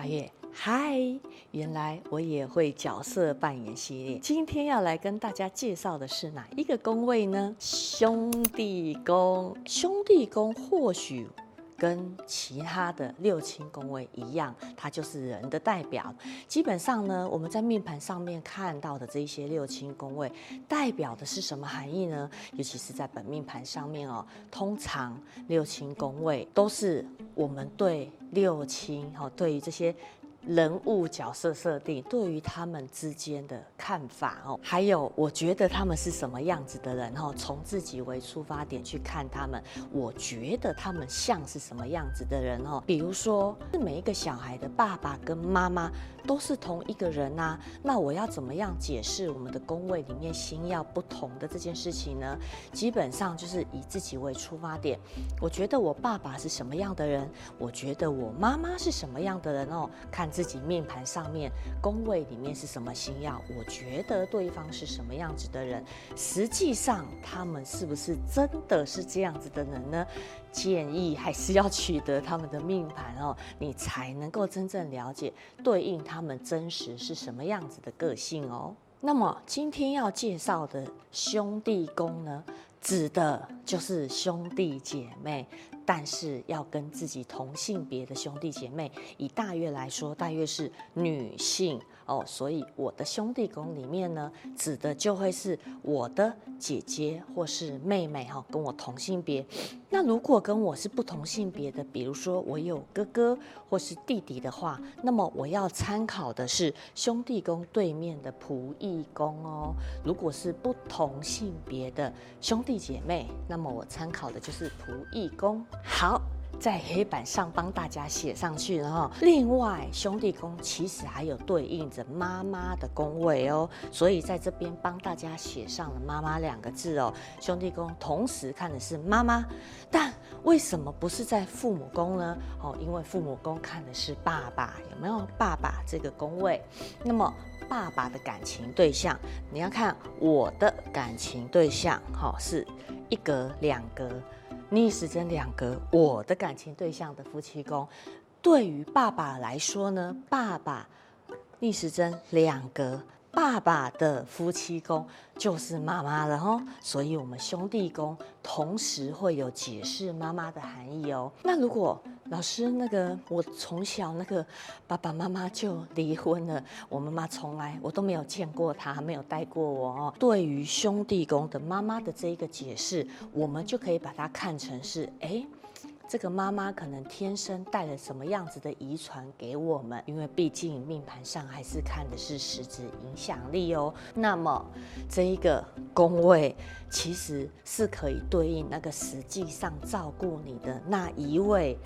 八月，嗨，原来我也会角色扮演系列。今天要来跟大家介绍的是哪一个宫位呢？兄弟宫。兄弟宫或许。跟其他的六亲宫位一样，它就是人的代表。基本上呢，我们在命盘上面看到的这些六亲宫位，代表的是什么含义呢？尤其是在本命盘上面哦，通常六亲宫位都是我们对六亲哦，对于这些。人物角色设定对于他们之间的看法哦，还有我觉得他们是什么样子的人哦，从自己为出发点去看他们，我觉得他们像是什么样子的人哦。比如说，是每一个小孩的爸爸跟妈妈都是同一个人呐，那我要怎么样解释我们的宫位里面星曜不同的这件事情呢？基本上就是以自己为出发点，我觉得我爸爸是什么样的人，我觉得我妈妈是什么样的人哦，看。自己命盘上面宫位里面是什么星曜？我觉得对方是什么样子的人？实际上他们是不是真的是这样子的人呢？建议还是要取得他们的命盘哦，你才能够真正了解对应他们真实是什么样子的个性哦。那么今天要介绍的兄弟宫呢，指的就是兄弟姐妹。但是要跟自己同性别的兄弟姐妹，以大约来说，大约是女性哦，所以我的兄弟宫里面呢，指的就会是我的姐姐或是妹妹哈，跟我同性别。那如果跟我是不同性别的，比如说我有哥哥或是弟弟的话，那么我要参考的是兄弟宫对面的仆役宫哦。如果是不同性别的兄弟姐妹，那么我参考的就是仆役宫。好，在黑板上帮大家写上去，然后另外兄弟宫其实还有对应着妈妈的宫位哦，所以在这边帮大家写上了“妈妈”两个字哦。兄弟宫同时看的是妈妈，但为什么不是在父母宫呢？哦，因为父母宫看的是爸爸，有没有爸爸这个宫位？那么爸爸的感情对象，你要看我的感情对象，哈，是一格两格。逆时针两格，我的感情对象的夫妻宫，对于爸爸来说呢，爸爸逆时针两格。爸爸的夫妻宫就是妈妈了哦，所以我们兄弟宫同时会有解释妈妈的含义哦。那如果老师那个我从小那个爸爸妈妈就离婚了，我妈妈从来我都没有见过她，没有带过我哦。对于兄弟宫的妈妈的这一个解释，我们就可以把它看成是哎。这个妈妈可能天生带了什么样子的遗传给我们，因为毕竟命盘上还是看的是实质影响力哦。那么这一个宫位其实是可以对应那个实际上照顾你的那一位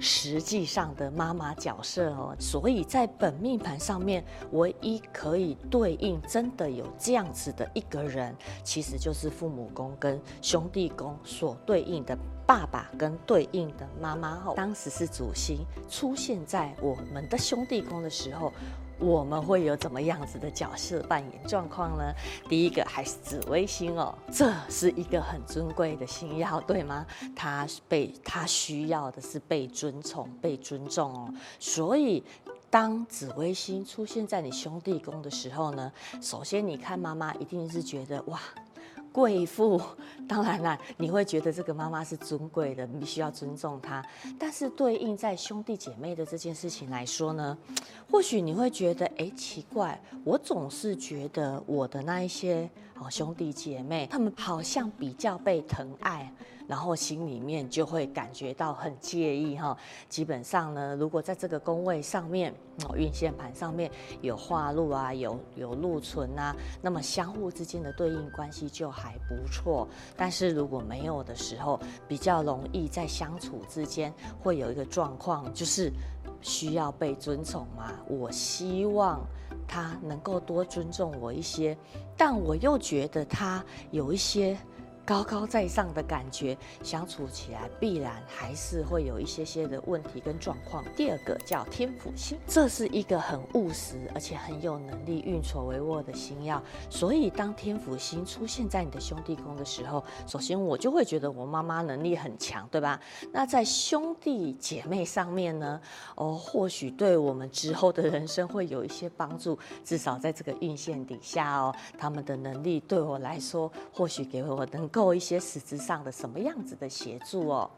实际上的妈妈角色哦。所以在本命盘上面，唯一可以对应真的有这样子的一个人，其实就是父母宫跟兄弟宫所对应的。爸爸跟对应的妈妈哦，当时是主星出现在我们的兄弟宫的时候，我们会有怎么样子的角色扮演状况呢？第一个还是紫微星哦，这是一个很尊贵的星耀，对吗？他被他需要的是被尊崇、被尊重哦。所以，当紫微星出现在你兄弟宫的时候呢，首先你看妈妈一定是觉得哇。贵妇，当然啦，你会觉得这个妈妈是尊贵的，你必须要尊重她。但是对应在兄弟姐妹的这件事情来说呢，或许你会觉得，哎，奇怪，我总是觉得我的那一些哦兄弟姐妹，他们好像比较被疼爱。然后心里面就会感觉到很介意哈。基本上呢，如果在这个宫位上面，哦，运线盘上面有化禄啊，有有禄存啊，那么相互之间的对应关系就还不错。但是如果没有的时候，比较容易在相处之间会有一个状况，就是需要被尊重吗。我希望他能够多尊重我一些，但我又觉得他有一些。高高在上的感觉，相处起来必然还是会有一些些的问题跟状况。第二个叫天府星，这是一个很务实而且很有能力、运筹帷幄的星曜。所以当天府星出现在你的兄弟宫的时候，首先我就会觉得我妈妈能力很强，对吧？那在兄弟姐妹上面呢，哦，或许对我们之后的人生会有一些帮助，至少在这个运线底下哦，他们的能力对我来说，或许给我能够做一些实质上的什么样子的协助哦。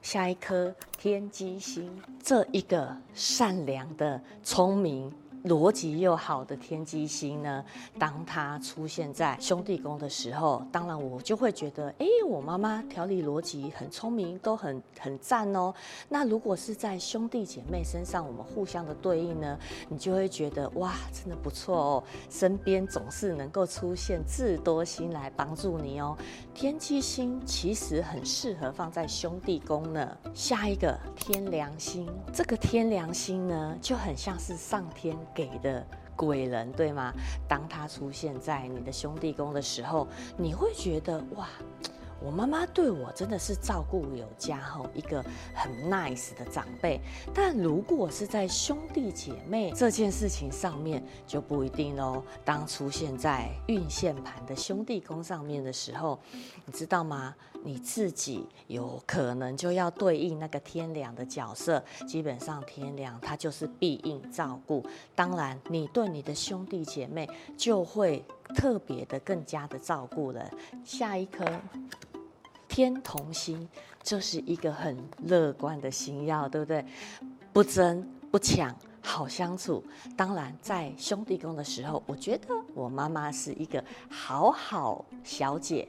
下一颗天机星，这一个善良的、聪明。逻辑又好的天机星呢，当它出现在兄弟宫的时候，当然我就会觉得，哎，我妈妈条理逻辑很聪明，都很很赞哦。那如果是在兄弟姐妹身上，我们互相的对应呢，你就会觉得哇，真的不错哦，身边总是能够出现智多星来帮助你哦。天机星其实很适合放在兄弟宫呢。下一个天梁星，这个天梁星呢，就很像是上天。给的鬼人，对吗？当他出现在你的兄弟宫的时候，你会觉得哇，我妈妈对我真的是照顾有加，吼，一个很 nice 的长辈。但如果是在兄弟姐妹这件事情上面，就不一定喽。当出现在运线盘的兄弟宫上面的时候，你知道吗？你自己有可能就要对应那个天梁的角色，基本上天梁它就是必应照顾，当然你对你的兄弟姐妹就会特别的更加的照顾了。下一颗天同星，就是一个很乐观的星耀，对不对？不争不抢，好相处。当然在兄弟宫的时候，我觉得我妈妈是一个好好小姐。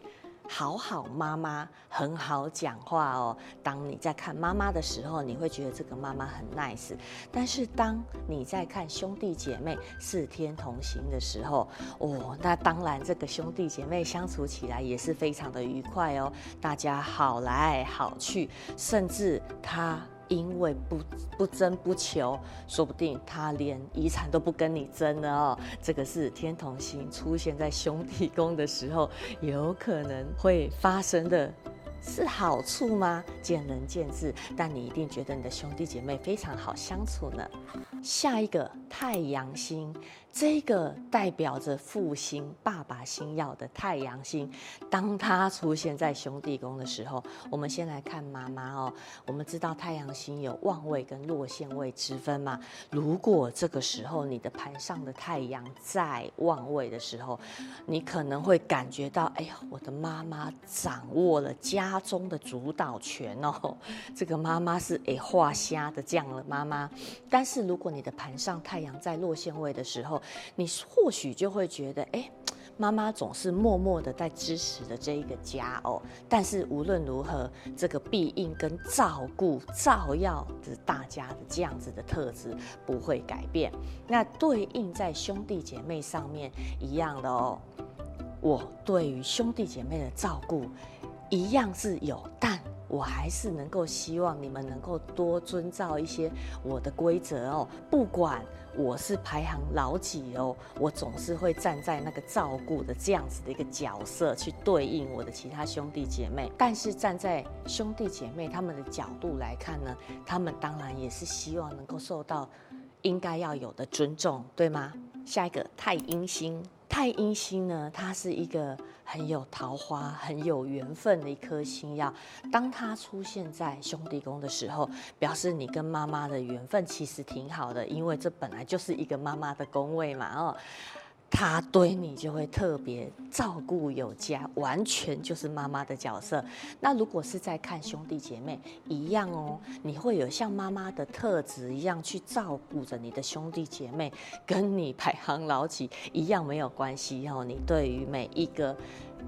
好好妈妈很好讲话哦。当你在看妈妈的时候，你会觉得这个妈妈很 nice。但是当你在看兄弟姐妹四天同行的时候，哦，那当然这个兄弟姐妹相处起来也是非常的愉快哦。大家好来好去，甚至他。因为不不争不求，说不定他连遗产都不跟你争了哦。这个是天同星出现在兄弟宫的时候，有可能会发生的。是好处吗？见仁见智，但你一定觉得你的兄弟姐妹非常好相处呢。下一个太阳星，这个代表着父星、爸爸星耀的太阳星，当它出现在兄弟宫的时候，我们先来看妈妈哦。我们知道太阳星有旺位跟落陷位之分嘛。如果这个时候你的盘上的太阳在旺位的时候，你可能会感觉到，哎呀，我的妈妈掌握了家。中的主导权哦，这个妈妈是诶画瞎的这样的妈妈。但是如果你的盘上太阳在落陷位的时候，你或许就会觉得，诶，妈妈总是默默的在支持着这一个家哦。但是无论如何，这个庇应跟照顾、照耀着大家的这样子的特质不会改变。那对应在兄弟姐妹上面一样的哦。我对于兄弟姐妹的照顾。一样是有，但我还是能够希望你们能够多遵照一些我的规则哦。不管我是排行老几哦，我总是会站在那个照顾的这样子的一个角色去对应我的其他兄弟姐妹。但是站在兄弟姐妹他们的角度来看呢，他们当然也是希望能够受到应该要有的尊重，对吗？下一个太阴星。太阴星呢，它是一个很有桃花、很有缘分的一颗星要。当它出现在兄弟宫的时候，表示你跟妈妈的缘分其实挺好的，因为这本来就是一个妈妈的宫位嘛，哦。他对你就会特别照顾有加，完全就是妈妈的角色。那如果是在看兄弟姐妹一样哦，你会有像妈妈的特质一样去照顾着你的兄弟姐妹，跟你排行老几一样没有关系哦。你对于每一个。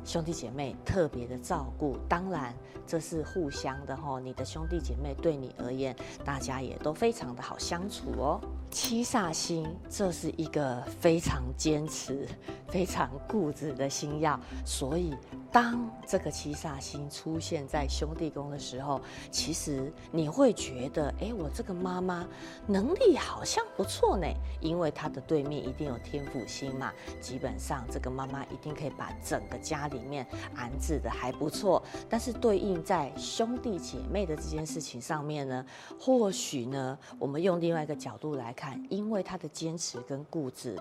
兄弟姐妹特别的照顾，当然这是互相的哈。你的兄弟姐妹对你而言，大家也都非常的好相处哦。七煞星，这是一个非常坚持、非常固执的星耀，所以当这个七煞星出现在兄弟宫的时候，其实你会觉得，哎，我这个妈妈能力好像不错呢，因为她的对面一定有天府星嘛，基本上这个妈妈一定可以把整个家里面安置的还不错。但是对应在兄弟姐妹的这件事情上面呢，或许呢，我们用另外一个角度来看，因为她的坚持跟固执，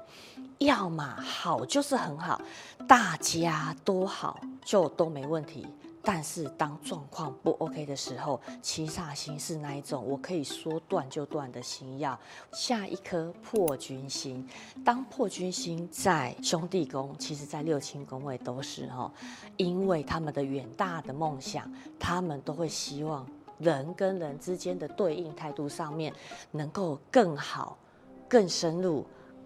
要么好就是很好，大家都好。就都没问题，但是当状况不 OK 的时候，七煞星是那一种我可以说断就断的星曜。下一颗破军星，当破军星在兄弟宫，其实在六亲宫位都是哈，因为他们的远大的梦想，他们都会希望人跟人之间的对应态度上面能够更好、更深入。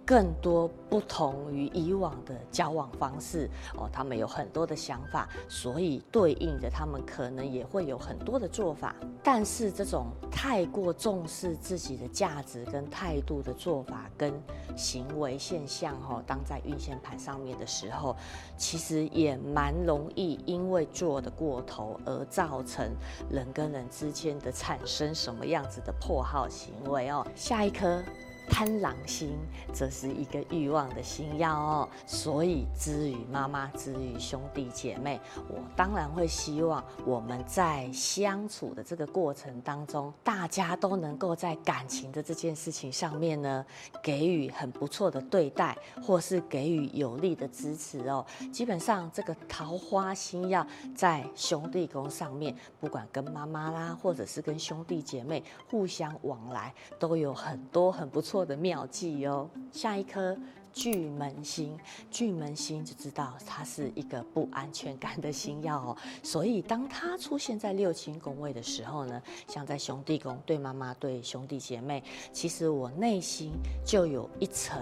更多不同于以往的交往方式哦，他们有很多的想法，所以对应着他们可能也会有很多的做法。但是这种太过重视自己的价值跟态度的做法跟行为现象哦，当在运线盘上面的时候，其实也蛮容易因为做的过头而造成人跟人之间的产生什么样子的破耗行为哦。下一颗。贪狼星，这是一个欲望的星曜哦，所以之于妈妈，之于兄弟姐妹，我当然会希望我们在相处的这个过程当中，大家都能够在感情的这件事情上面呢，给予很不错的对待，或是给予有力的支持哦。基本上，这个桃花星曜在兄弟宫上面，不管跟妈妈啦，或者是跟兄弟姐妹互相往来，都有很多很不错。的妙计哦，下一颗巨门星，巨门星就知道它是一个不安全感的星耀哦，所以当它出现在六亲宫位的时候呢，像在兄弟宫对妈妈对兄弟姐妹，其实我内心就有一层。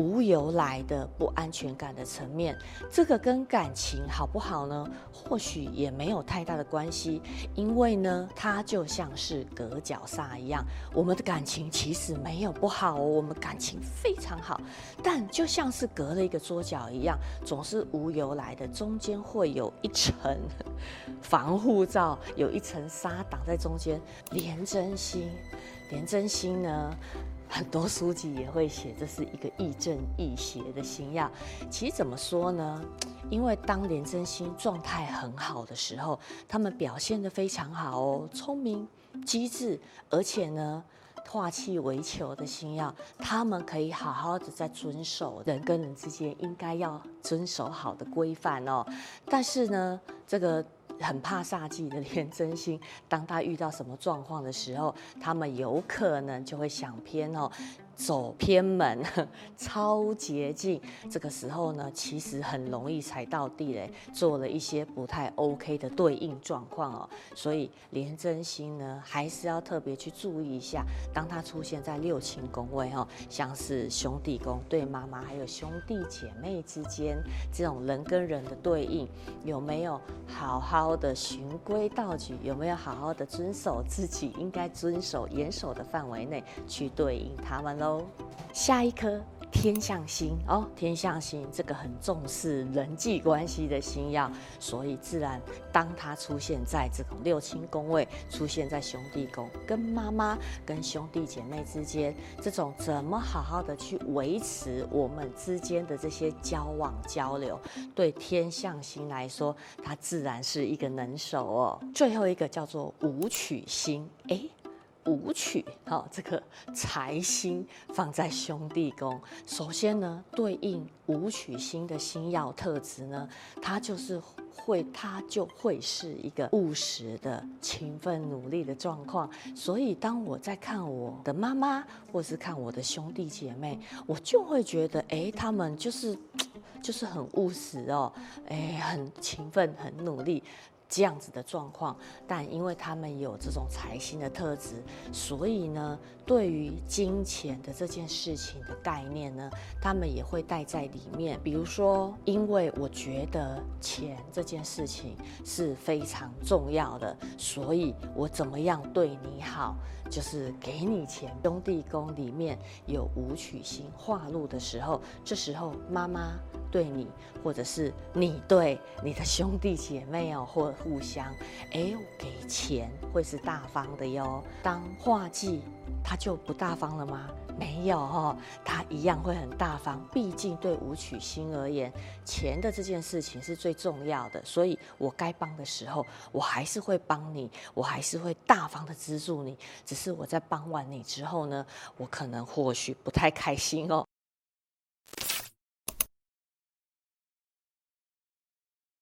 无由来的不安全感的层面，这个跟感情好不好呢？或许也没有太大的关系，因为呢，它就像是隔角纱一样，我们的感情其实没有不好，我们感情非常好，但就像是隔了一个桌角一样，总是无由来的，中间会有一层 防护罩，有一层纱挡在中间。连真心，连真心呢？很多书籍也会写，这是一个亦正亦邪的星曜。其实怎么说呢？因为当年真心状态很好的时候，他们表现得非常好哦，聪明、机智，而且呢，化气为球的星曜，他们可以好好的在遵守人跟人之间应该要遵守好的规范哦。但是呢，这个。很怕煞气的廉贞星，当他遇到什么状况的时候，他们有可能就会想偏哦。走偏门，超捷径，这个时候呢，其实很容易踩到地雷，做了一些不太 OK 的对应状况哦。所以廉贞星呢，还是要特别去注意一下，当它出现在六亲宫位哦，像是兄弟宫对妈妈还有兄弟姐妹之间这种人跟人的对应，有没有好好的循规蹈矩？有没有好好的遵守自己应该遵守、严守的范围内去对应他们喽？下一颗天象星哦，天象星这个很重视人际关系的星曜，所以自然当它出现在这种六亲宫位，出现在兄弟宫，跟妈妈、跟兄弟姐妹之间，这种怎么好好的去维持我们之间的这些交往交流，对天象星来说，它自然是一个能手哦。最后一个叫做武曲星，哎。武曲，好，这个财星放在兄弟宫。首先呢，对应武曲星的星曜特质呢，它就是会，它就会是一个务实的、勤奋努力的状况。所以，当我在看我的妈妈，或是看我的兄弟姐妹，我就会觉得，哎，他们就是，就是很务实哦，哎，很勤奋、很努力。这样子的状况，但因为他们有这种财星的特质，所以呢，对于金钱的这件事情的概念呢，他们也会带在里面。比如说，因为我觉得钱这件事情是非常重要的，所以我怎么样对你好，就是给你钱。兄弟宫里面有武曲星化禄的时候，这时候妈妈。对你，或者是你对你的兄弟姐妹哦，或互相，哎，给钱会是大方的哟。当画技，他就不大方了吗？没有哦，他一样会很大方。毕竟对武曲星而言，钱的这件事情是最重要的，所以我该帮的时候，我还是会帮你，我还是会大方的资助你。只是我在帮完你之后呢，我可能或许不太开心哦。